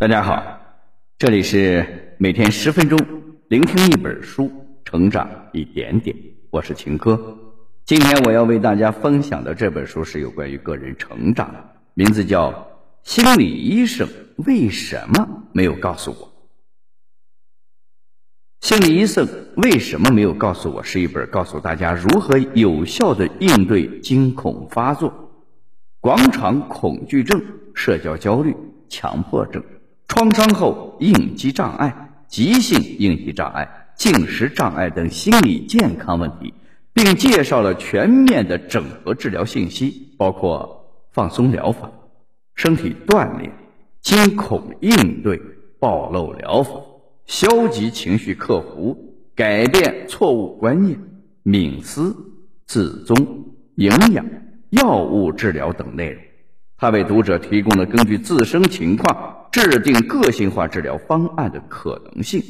大家好，这里是每天十分钟聆听一本书，成长一点点。我是秦科。今天我要为大家分享的这本书是有关于个人成长的，名字叫《心理医生为什么没有告诉我》。心理医生为什么没有告诉我？是一本告诉大家如何有效的应对惊恐发作、广场恐惧症、社交焦虑、强迫症。创伤后应激障碍、急性应激障碍、进食障碍等心理健康问题，并介绍了全面的整合治疗信息，包括放松疗法、身体锻炼、惊恐应对、暴露疗法、消极情绪克服、改变错误观念、冥思、自宗、营养、药物治疗等内容。他为读者提供了根据自身情况制定个性化治疗方案的可能性。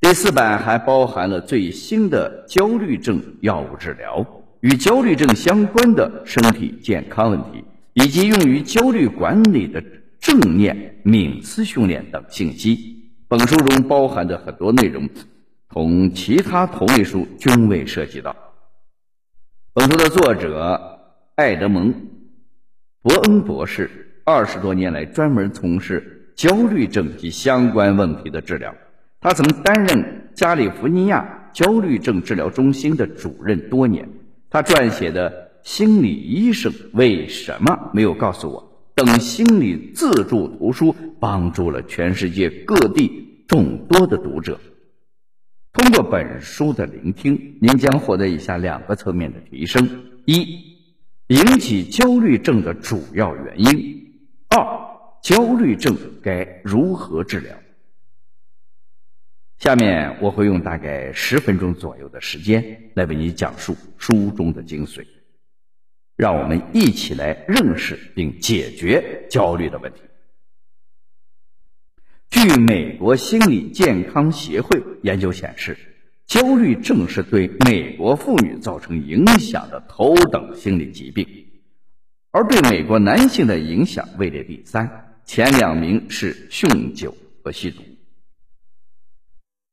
第四版还包含了最新的焦虑症药物治疗、与焦虑症相关的身体健康问题，以及用于焦虑管理的正念冥思训练等信息。本书中包含的很多内容，同其他同类书均未涉及到。本书的作者艾德蒙。伯恩博士二十多年来专门从事焦虑症及相关问题的治疗。他曾担任加利福尼亚焦虑症治疗中心的主任多年。他撰写的《心理医生为什么没有告诉我》等心理自助图书，帮助了全世界各地众多的读者。通过本书的聆听，您将获得以下两个层面的提升：一。引起焦虑症的主要原因。二、焦虑症该如何治疗？下面我会用大概十分钟左右的时间来为你讲述书中的精髓，让我们一起来认识并解决焦虑的问题。据美国心理健康协会研究显示。焦虑症是对美国妇女造成影响的头等心理疾病，而对美国男性的影响位列第三，前两名是酗酒和吸毒。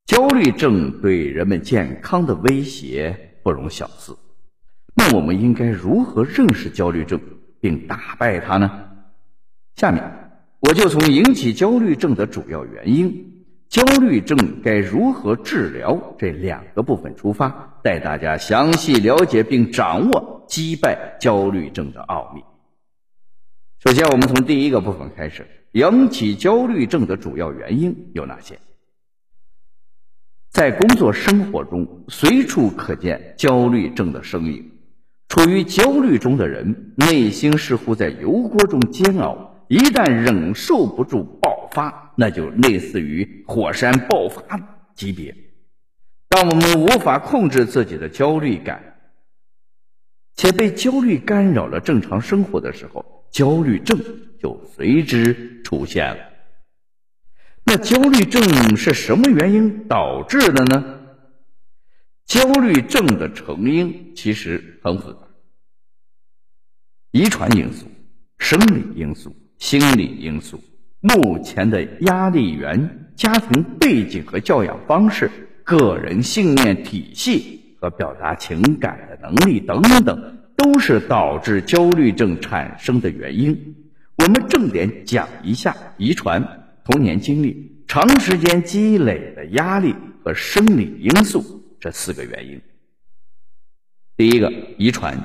焦虑症对人们健康的威胁不容小视，那我们应该如何认识焦虑症并打败它呢？下面我就从引起焦虑症的主要原因。焦虑症该如何治疗？这两个部分出发，带大家详细了解并掌握击败焦虑症的奥秘。首先，我们从第一个部分开始，引起焦虑症的主要原因有哪些？在工作生活中，随处可见焦虑症的身影。处于焦虑中的人，内心似乎在油锅中煎熬，一旦忍受不住爆发。那就类似于火山爆发级别。当我们无法控制自己的焦虑感，且被焦虑干扰了正常生活的时候，焦虑症就随之出现了。那焦虑症是什么原因导致的呢？焦虑症的成因其实很复杂：遗传因素、生理因素、心理因素。目前的压力源、家庭背景和教养方式、个人信念体系和表达情感的能力等等，都是导致焦虑症产生的原因。我们重点讲一下遗传、童年经历、长时间积累的压力和生理因素这四个原因。第一个，遗传，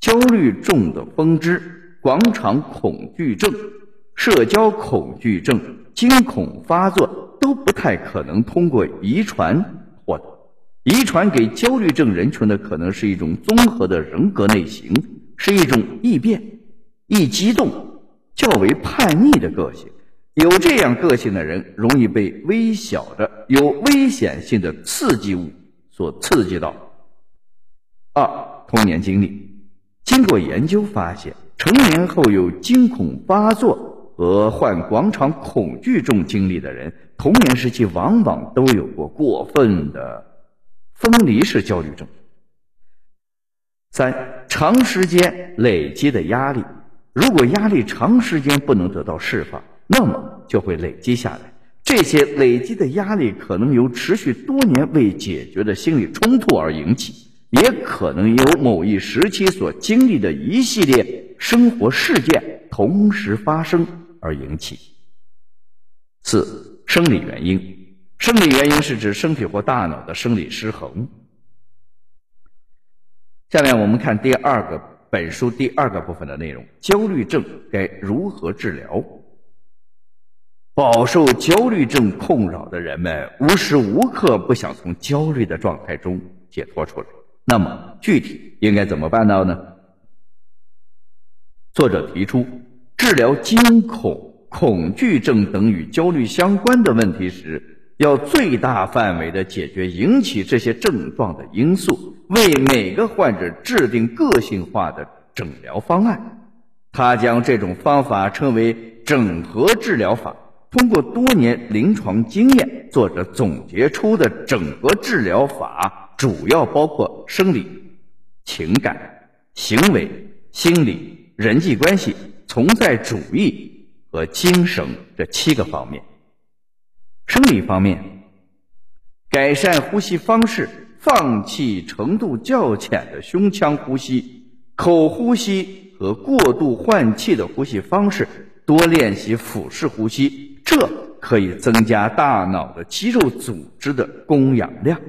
焦虑症的分支：广场恐惧症。社交恐惧症、惊恐发作都不太可能通过遗传。遗传给焦虑症人群的可能是一种综合的人格类型，是一种易变、易激动、较为叛逆的个性。有这样个性的人，容易被微小的、有危险性的刺激物所刺激到。二、童年经历，经过研究发现，成年后有惊恐发作。和患广场恐惧症经历的人，童年时期往往都有过过分的分离式焦虑症。三、长时间累积的压力，如果压力长时间不能得到释放，那么就会累积下来。这些累积的压力可能由持续多年未解决的心理冲突而引起，也可能由某一时期所经历的一系列生活事件同时发生而引起。四、生理原因。生理原因是指身体或大脑的生理失衡。下面我们看第二个本书第二个部分的内容：焦虑症该如何治疗？饱受焦虑症困扰的人们无时无刻不想从焦虑的状态中解脱出来。那么具体应该怎么办到呢？作者提出，治疗惊恐、恐惧症等与焦虑相关的问题时。要最大范围的解决引起这些症状的因素，为每个患者制定个性化的诊疗方案。他将这种方法称为整合治疗法。通过多年临床经验，作者总结出的整合治疗法主要包括生理、情感、行为、心理、人际关系、存在主义和精神这七个方面。生理方面，改善呼吸方式，放弃程度较浅的胸腔呼吸、口呼吸和过度换气的呼吸方式，多练习腹式呼吸，这可以增加大脑的肌肉组织的供氧量。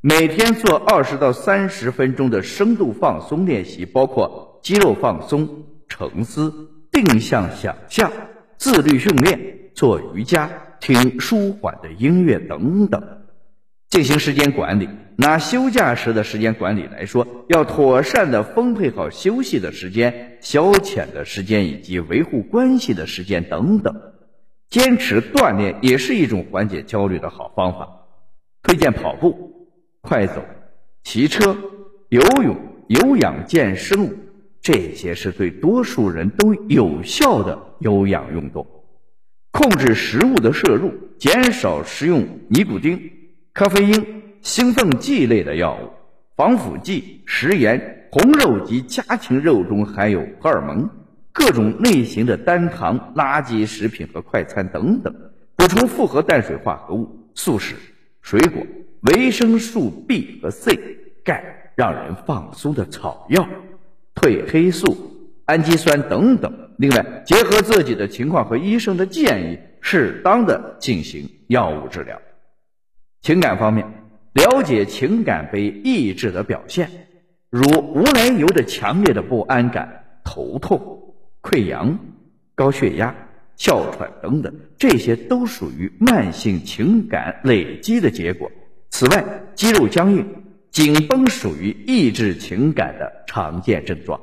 每天做二十到三十分钟的深度放松练习，包括肌肉放松、沉思、定向想象、自律训练、做瑜伽。听舒缓的音乐等等，进行时间管理。拿休假时的时间管理来说，要妥善的分配好休息的时间、消遣的时间以及维护关系的时间等等。坚持锻炼也是一种缓解焦虑的好方法。推荐跑步、快走、骑车、游泳、有氧健身，这些是对多数人都有效的有氧运动。控制食物的摄入，减少食用尼古丁、咖啡因、兴奋剂类的药物、防腐剂、食盐、红肉及家禽肉中含有荷尔蒙、各种类型的单糖、垃圾食品和快餐等等。补充复合碳水化合物、素食、水果、维生素 B 和 C、钙，让人放松的草药、褪黑素、氨基酸等等。另外，结合自己的情况和医生的建议，适当的进行药物治疗。情感方面，了解情感被抑制的表现，如无来由的强烈的不安感、头痛、溃疡、高血压、哮喘等等，这些都属于慢性情感累积的结果。此外，肌肉僵硬、紧绷属于抑制情感的常见症状。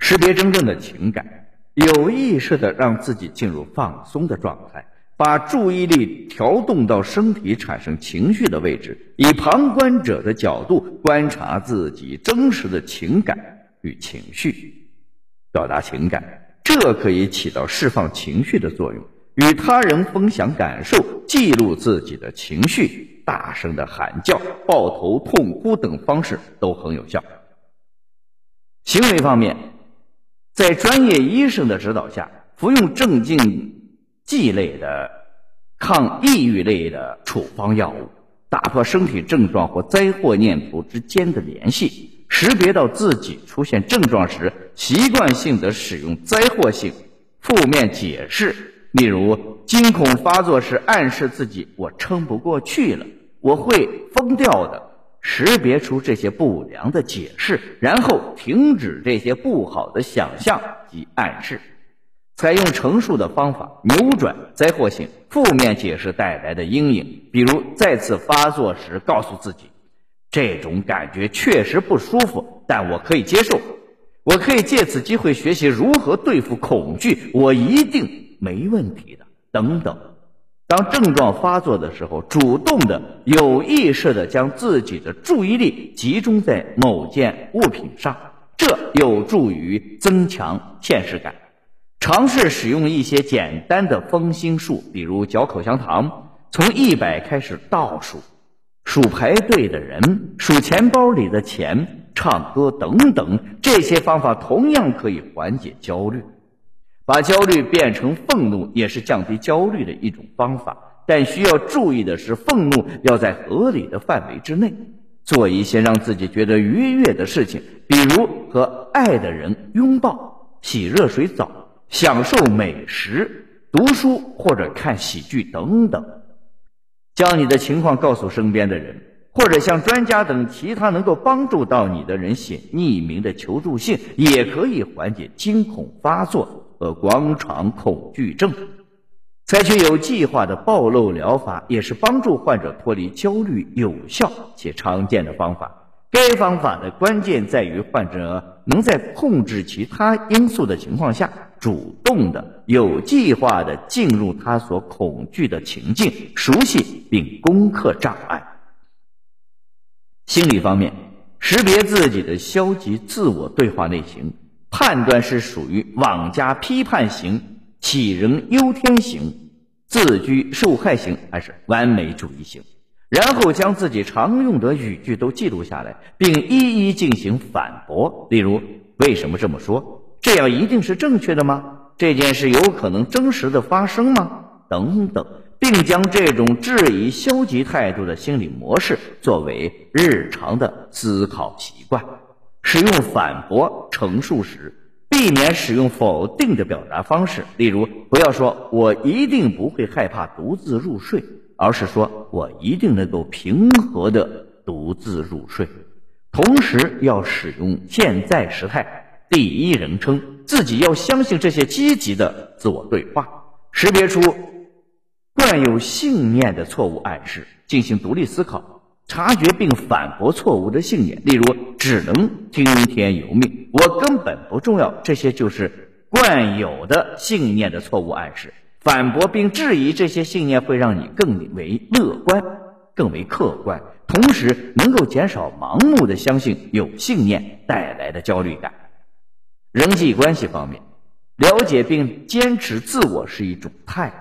识别真正的情感，有意识的让自己进入放松的状态，把注意力调动到身体产生情绪的位置，以旁观者的角度观察自己真实的情感与情绪，表达情感，这可以起到释放情绪的作用。与他人分享感受，记录自己的情绪，大声的喊叫、抱头痛哭等方式都很有效。行为方面。在专业医生的指导下，服用镇静剂类的抗抑郁类的处方药物，打破身体症状或灾祸念头之间的联系，识别到自己出现症状时，习惯性的使用灾祸性负面解释，例如惊恐发作时暗示自己我撑不过去了，我会疯掉的。识别出这些不良的解释，然后停止这些不好的想象及暗示，采用陈述的方法扭转灾祸性负面解释带来的阴影。比如再次发作时，告诉自己：“这种感觉确实不舒服，但我可以接受。我可以借此机会学习如何对付恐惧，我一定没问题的。”等等。当症状发作的时候，主动的、有意识的将自己的注意力集中在某件物品上，这有助于增强现实感。尝试使用一些简单的分心术，比如嚼口香糖，从一百开始倒数，数排队的人，数钱包里的钱，唱歌等等。这些方法同样可以缓解焦虑。把焦虑变成愤怒也是降低焦虑的一种方法，但需要注意的是，愤怒要在合理的范围之内，做一些让自己觉得愉悦的事情，比如和爱的人拥抱、洗热水澡、享受美食、读书或者看喜剧等等。将你的情况告诉身边的人。或者向专家等其他能够帮助到你的人写匿名的求助信，也可以缓解惊恐发作和广场恐惧症。采取有计划的暴露疗法，也是帮助患者脱离焦虑有效且常见的方法。该方法的关键在于患者能在控制其他因素的情况下，主动的、有计划的进入他所恐惧的情境，熟悉并攻克障碍。心理方面，识别自己的消极自我对话类型，判断是属于妄加批判型、杞人忧天型、自居受害型还是完美主义型，然后将自己常用的语句都记录下来，并一一进行反驳。例如，为什么这么说？这样一定是正确的吗？这件事有可能真实的发生吗？等等。并将这种质疑消极态度的心理模式作为日常的思考习惯。使用反驳陈述时，避免使用否定的表达方式，例如不要说“我一定不会害怕独自入睡”，而是说“我一定能够平和的独自入睡”。同时要使用现在时态，第一人称，自己要相信这些积极的自我对话，识别出。惯有信念的错误暗示，进行独立思考，察觉并反驳错误的信念。例如，只能听天由命，我根本不重要，这些就是惯有的信念的错误暗示。反驳并质疑这些信念，会让你更为乐观、更为客观，同时能够减少盲目的相信有信念带来的焦虑感。人际关系方面，了解并坚持自我是一种态度。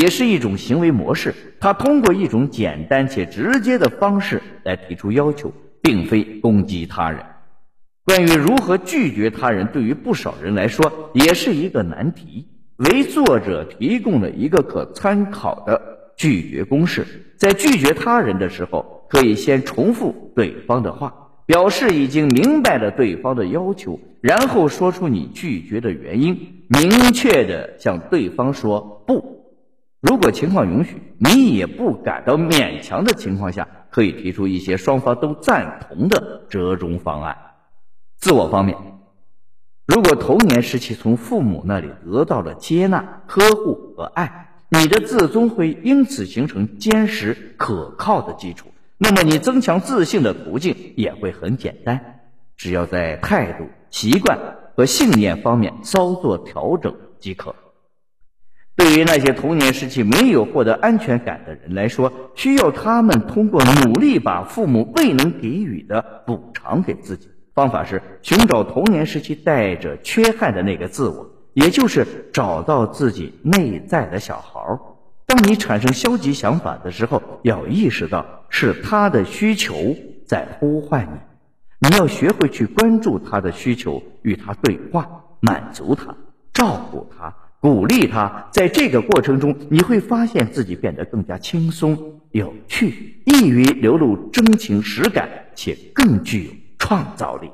也是一种行为模式，他通过一种简单且直接的方式来提出要求，并非攻击他人。关于如何拒绝他人，对于不少人来说也是一个难题。为作者提供了一个可参考的拒绝公式：在拒绝他人的时候，可以先重复对方的话，表示已经明白了对方的要求，然后说出你拒绝的原因，明确的向对方说不。如果情况允许，你也不感到勉强的情况下，可以提出一些双方都赞同的折中方案。自我方面，如果童年时期从父母那里得到了接纳、呵护和爱，你的自尊会因此形成坚实可靠的基础。那么，你增强自信的途径也会很简单，只要在态度、习惯和信念方面稍作调整即可。对于那些童年时期没有获得安全感的人来说，需要他们通过努力把父母未能给予的补偿给自己。方法是寻找童年时期带着缺憾的那个自我，也就是找到自己内在的小孩。当你产生消极想法的时候，要意识到是他的需求在呼唤你，你要学会去关注他的需求，与他对话，满足他，照顾他。鼓励他，在这个过程中，你会发现自己变得更加轻松、有趣，易于流露真情实感，且更具有创造力。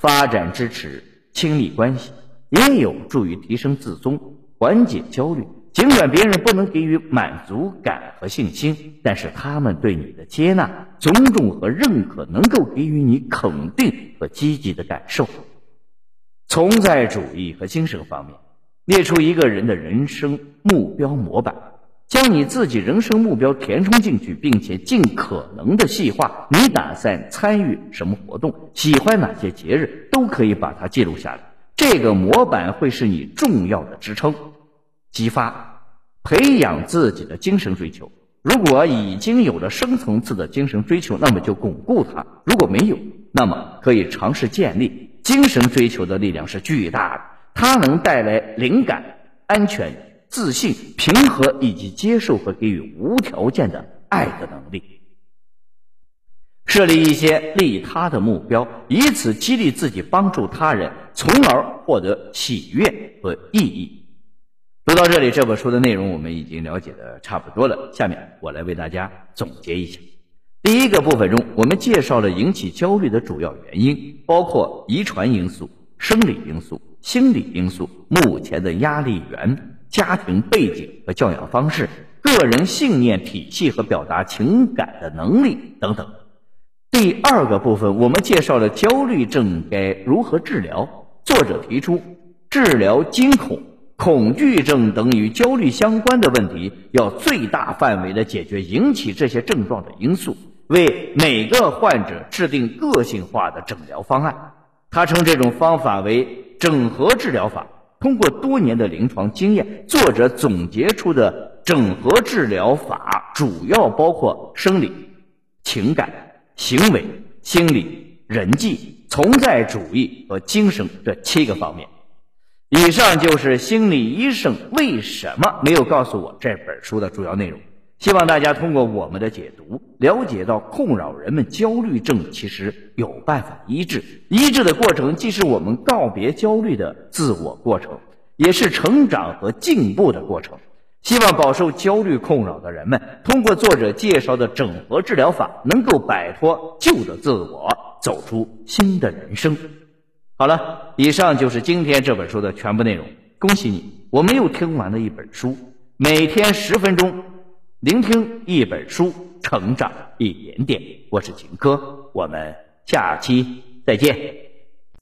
发展支持亲密关系也有助于提升自尊，缓解焦虑。尽管别人不能给予满足感和信心，但是他们对你的接纳、尊重和认可，能够给予你肯定和积极的感受。存在主义和精神方面。列出一个人的人生目标模板，将你自己人生目标填充进去，并且尽可能的细化。你打算参与什么活动？喜欢哪些节日？都可以把它记录下来。这个模板会是你重要的支撑。激发、培养自己的精神追求。如果已经有了深层次的精神追求，那么就巩固它；如果没有，那么可以尝试建立。精神追求的力量是巨大的。它能带来灵感、安全、自信、平和以及接受和给予无条件的爱的能力。设立一些利他的目标，以此激励自己帮助他人，从而获得喜悦和意义。读到这里，这本书的内容我们已经了解的差不多了。下面我来为大家总结一下。第一个部分中，我们介绍了引起焦虑的主要原因，包括遗传因素、生理因素、心理因素、目前的压力源、家庭背景和教养方式、个人信念体系和表达情感的能力等等。第二个部分，我们介绍了焦虑症该如何治疗。作者提出，治疗惊恐、恐惧症等与焦虑相关的问题，要最大范围的解决引起这些症状的因素，为每个患者制定个性化的诊疗方案。他称这种方法为整合治疗法。通过多年的临床经验，作者总结出的整合治疗法主要包括生理、情感。行为、心理、人际、存在主义和精神这七个方面。以上就是心理医生为什么没有告诉我这本书的主要内容。希望大家通过我们的解读，了解到困扰人们焦虑症其实有办法医治。医治的过程既是我们告别焦虑的自我过程，也是成长和进步的过程。希望饱受焦虑困扰的人们，通过作者介绍的整合治疗法，能够摆脱旧的自我，走出新的人生。好了，以上就是今天这本书的全部内容。恭喜你，我们又听完了一本书。每天十分钟，聆听一本书，成长一点点。我是秦科，我们下期再见。